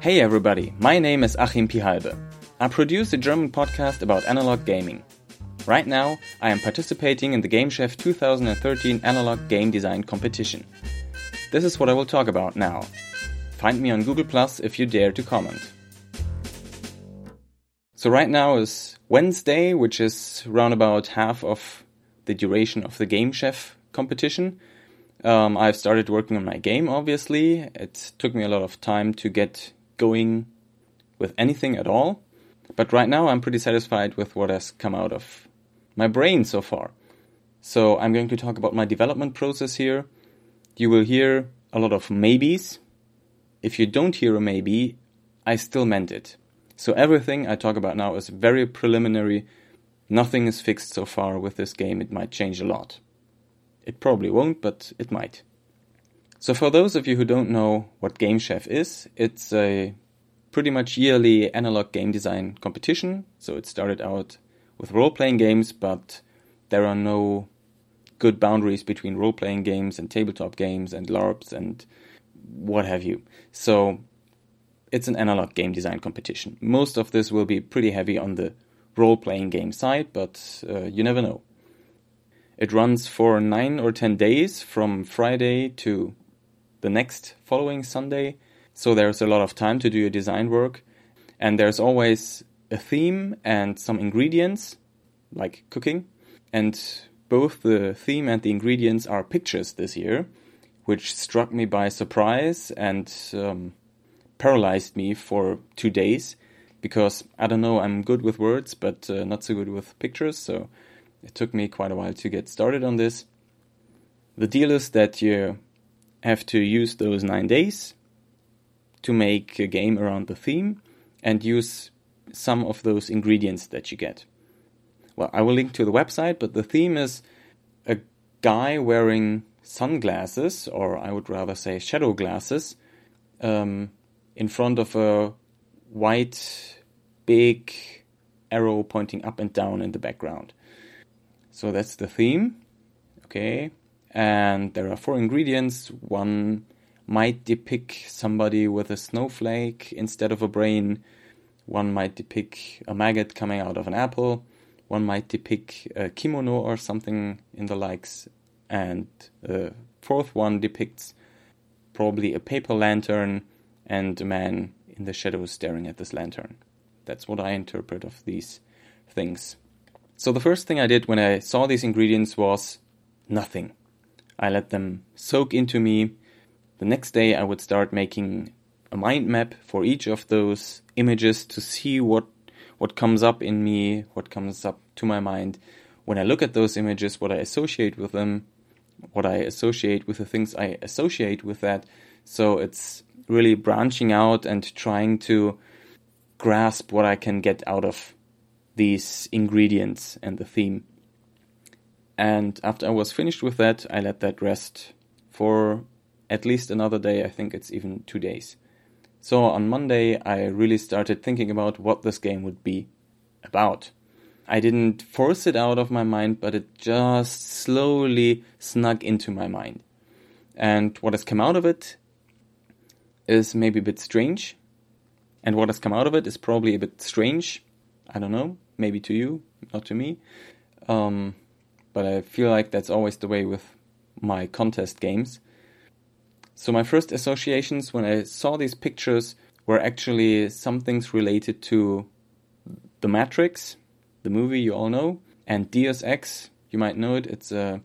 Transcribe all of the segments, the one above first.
Hey everybody, my name is Achim Pihalbe. I produce a German podcast about analog gaming. Right now, I am participating in the Game Chef 2013 Analog Game Design Competition. This is what I will talk about now. Find me on Google Plus if you dare to comment. So right now is Wednesday, which is round about half of the duration of the Game Chef competition. Um, I've started working on my game, obviously. It took me a lot of time to get going with anything at all. But right now, I'm pretty satisfied with what has come out of my brain so far. So I'm going to talk about my development process here. You will hear a lot of maybes. If you don't hear a maybe, I still meant it. So everything I talk about now is very preliminary. Nothing is fixed so far with this game. It might change a lot. It probably won't, but it might. So, for those of you who don't know what Game Chef is, it's a pretty much yearly analog game design competition. So, it started out with role playing games, but there are no good boundaries between role playing games and tabletop games and LARPs and what have you. So, it's an analog game design competition. Most of this will be pretty heavy on the role playing game side, but uh, you never know. It runs for nine or ten days from Friday to the next following Sunday. So there's a lot of time to do your design work. And there's always a theme and some ingredients, like cooking. And both the theme and the ingredients are pictures this year, which struck me by surprise and um, paralyzed me for two days because I don't know, I'm good with words, but uh, not so good with pictures. So it took me quite a while to get started on this. The deal is that you have to use those nine days to make a game around the theme and use some of those ingredients that you get. Well, I will link to the website, but the theme is a guy wearing sunglasses, or I would rather say shadow glasses, um, in front of a white, big arrow pointing up and down in the background. So that's the theme. Okay. And there are four ingredients. One might depict somebody with a snowflake instead of a brain. One might depict a maggot coming out of an apple. One might depict a kimono or something in the likes. And the fourth one depicts probably a paper lantern and a man in the shadows staring at this lantern. That's what I interpret of these things. So the first thing I did when I saw these ingredients was nothing. I let them soak into me. The next day I would start making a mind map for each of those images to see what what comes up in me, what comes up to my mind when I look at those images, what I associate with them, what I associate with the things I associate with that. So it's really branching out and trying to grasp what I can get out of these ingredients and the theme. And after I was finished with that, I let that rest for at least another day. I think it's even two days. So on Monday, I really started thinking about what this game would be about. I didn't force it out of my mind, but it just slowly snuck into my mind. And what has come out of it is maybe a bit strange. And what has come out of it is probably a bit strange. I don't know maybe to you, not to me. Um, but I feel like that's always the way with my contest games. So my first associations when I saw these pictures were actually some things related to The Matrix, the movie you all know, and Deus Ex, you might know it. It's a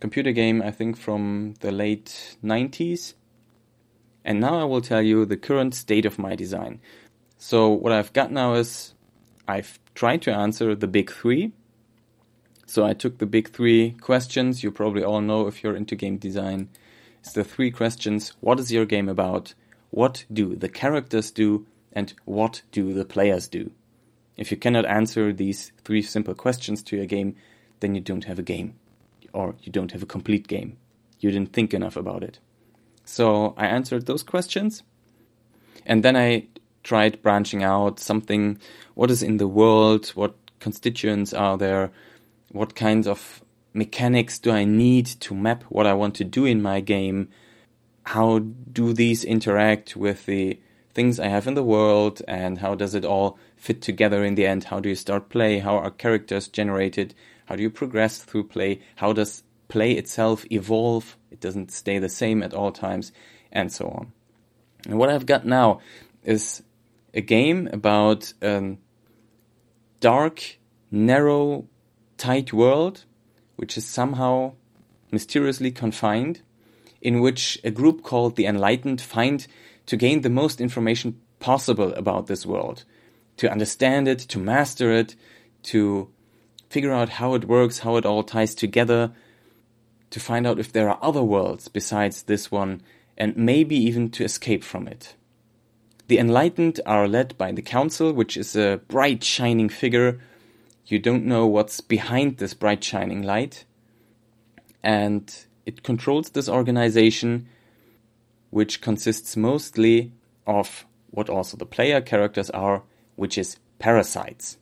computer game, I think, from the late 90s. And now I will tell you the current state of my design. So what I've got now is I've tried to answer the big three. So I took the big three questions you probably all know if you're into game design. It's the three questions What is your game about? What do the characters do? And what do the players do? If you cannot answer these three simple questions to your game, then you don't have a game. Or you don't have a complete game. You didn't think enough about it. So I answered those questions. And then I tried branching out something what is in the world, what constituents are there, what kinds of mechanics do I need to map what I want to do in my game, how do these interact with the things I have in the world and how does it all fit together in the end? How do you start play? How are characters generated? How do you progress through play? How does play itself evolve? It doesn't stay the same at all times, and so on. And what I've got now is a game about a dark, narrow, tight world, which is somehow mysteriously confined, in which a group called the Enlightened find to gain the most information possible about this world, to understand it, to master it, to figure out how it works, how it all ties together, to find out if there are other worlds besides this one, and maybe even to escape from it. The enlightened are led by the council, which is a bright shining figure. You don't know what's behind this bright shining light. And it controls this organization which consists mostly of what also the player characters are, which is parasites.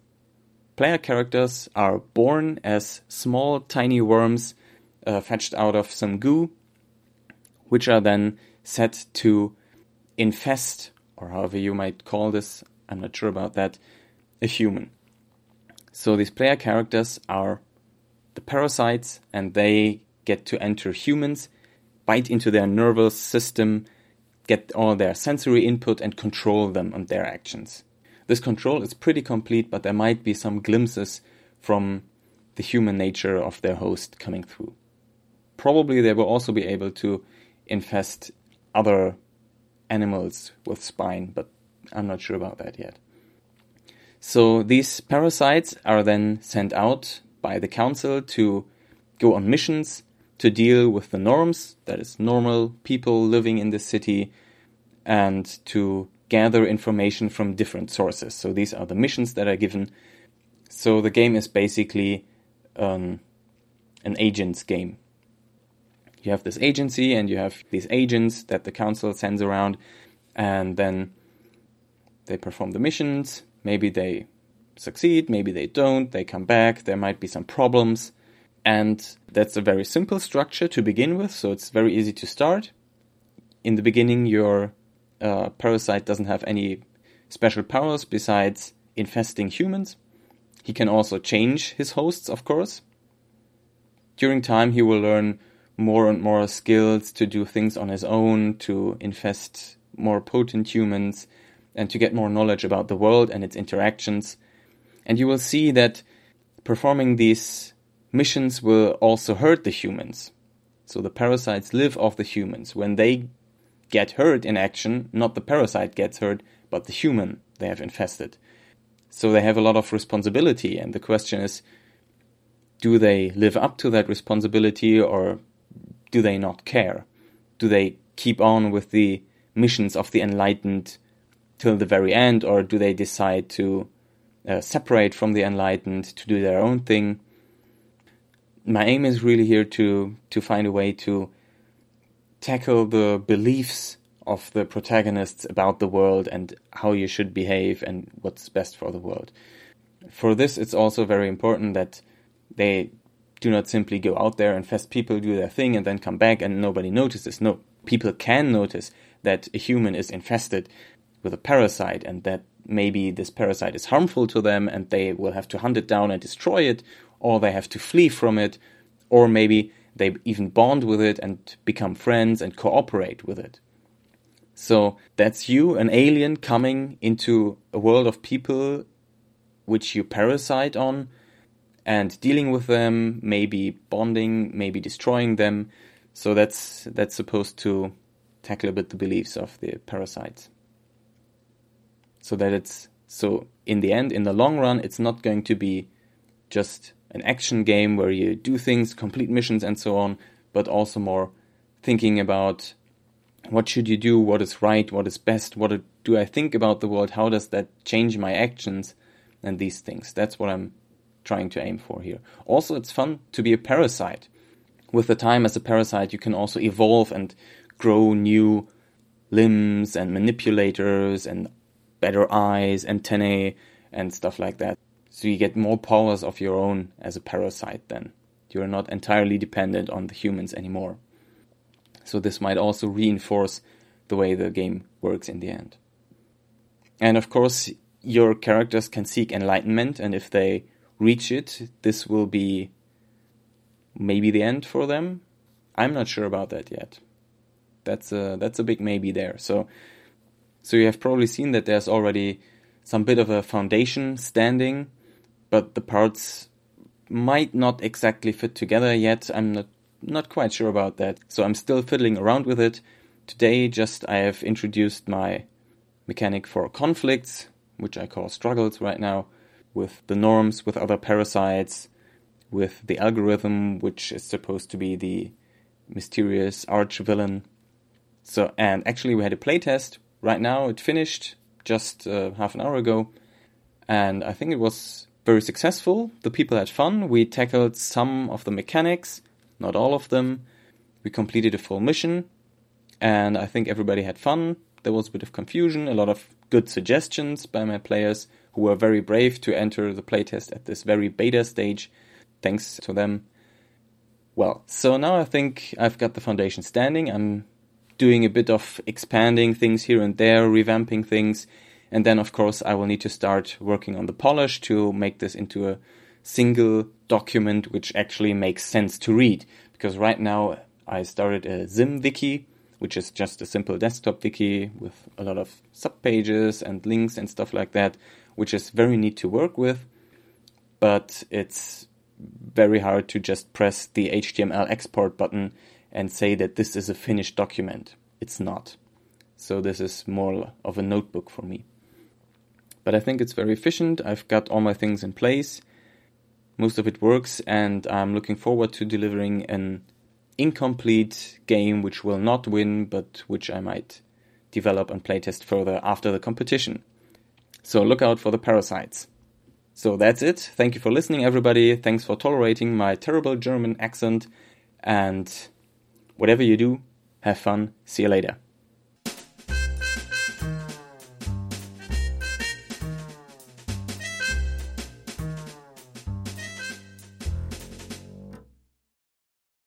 Player characters are born as small, tiny worms uh, fetched out of some goo, which are then set to infest, or however you might call this, I'm not sure about that, a human. So these player characters are the parasites, and they get to enter humans bite into their nervous system, get all their sensory input, and control them and their actions. This control is pretty complete, but there might be some glimpses from the human nature of their host coming through. Probably they will also be able to infest other animals with spine, but I'm not sure about that yet. So these parasites are then sent out by the council to go on missions to deal with the norms, that is, normal people living in the city, and to gather information from different sources. So these are the missions that are given. So the game is basically um, an agent's game. You have this agency and you have these agents that the council sends around, and then they perform the missions. Maybe they succeed, maybe they don't, they come back, there might be some problems. And that's a very simple structure to begin with, so it's very easy to start. In the beginning, your uh, parasite doesn't have any special powers besides infesting humans. He can also change his hosts, of course. During time, he will learn more and more skills to do things on his own, to infest more potent humans, and to get more knowledge about the world and its interactions. And you will see that performing these missions will also hurt the humans. So the parasites live off the humans. When they get hurt in action, not the parasite gets hurt, but the human they have infested. So they have a lot of responsibility, and the question is do they live up to that responsibility or do they not care? Do they keep on with the missions of the enlightened till the very end, or do they decide to uh, separate from the enlightened to do their own thing? my aim is really here to to find a way to tackle the beliefs of the protagonists about the world and how you should behave and what's best for the world. For this, it's also very important that they do not simply go out there and fest people, do their thing, and then come back and nobody notices. No, people can notice that a human is infested with a parasite and that maybe this parasite is harmful to them and they will have to hunt it down and destroy it, or they have to flee from it, or maybe they even bond with it and become friends and cooperate with it. So that's you, an alien, coming into a world of people which you parasite on and dealing with them, maybe bonding, maybe destroying them. So that's that's supposed to tackle a bit the beliefs of the parasites. So that it's so in the end, in the long run, it's not going to be just an action game where you do things, complete missions, and so on, but also more thinking about what should you do, what is right, what is best, what do I think about the world, how does that change my actions, and these things. That's what I'm trying to aim for here. Also, it's fun to be a parasite. With the time as a parasite, you can also evolve and grow new limbs and manipulators and better eyes, antennae, and stuff like that. So you get more powers of your own as a parasite then. You're not entirely dependent on the humans anymore. So this might also reinforce the way the game works in the end. And of course, your characters can seek enlightenment, and if they reach it, this will be maybe the end for them. I'm not sure about that yet. That's a that's a big maybe there. So so you have probably seen that there's already some bit of a foundation standing, but the parts might not exactly fit together yet. I'm not not quite sure about that. So I'm still fiddling around with it. Today just I have introduced my mechanic for conflicts, which I call struggles right now, with the norms, with other parasites, with the algorithm, which is supposed to be the mysterious arch villain. So, and actually, we had a playtest right now. It finished just uh, half an hour ago, and I think it was very successful. The people had fun. We tackled some of the mechanics, not all of them. We completed a full mission, and I think everybody had fun. There was a bit of confusion, a lot of good suggestions by my players who were very brave to enter the playtest at this very beta stage. Thanks to them. Well, so now I think I've got the foundation standing. I'm doing a bit of expanding things here and there, revamping things. And then, of course, I will need to start working on the polish to make this into a single document which actually makes sense to read. Because right now I started a ZimWiki which is just a simple desktop wiki with a lot of subpages and links and stuff like that, which is very neat to work with, but it's very hard to just press the HTML export button and say that this is a finished document. It's not. So this is more of a notebook for me. But I think it's very efficient. I've got all my things in place. Most of it works, and I'm looking forward to delivering an incomplete game which will not win, but which I might develop and playtest further after the competition. So look out for the parasites. So that's it. Thank you for listening, everybody. Thanks for tolerating my terrible German accent. And whatever you do, have fun. See you later.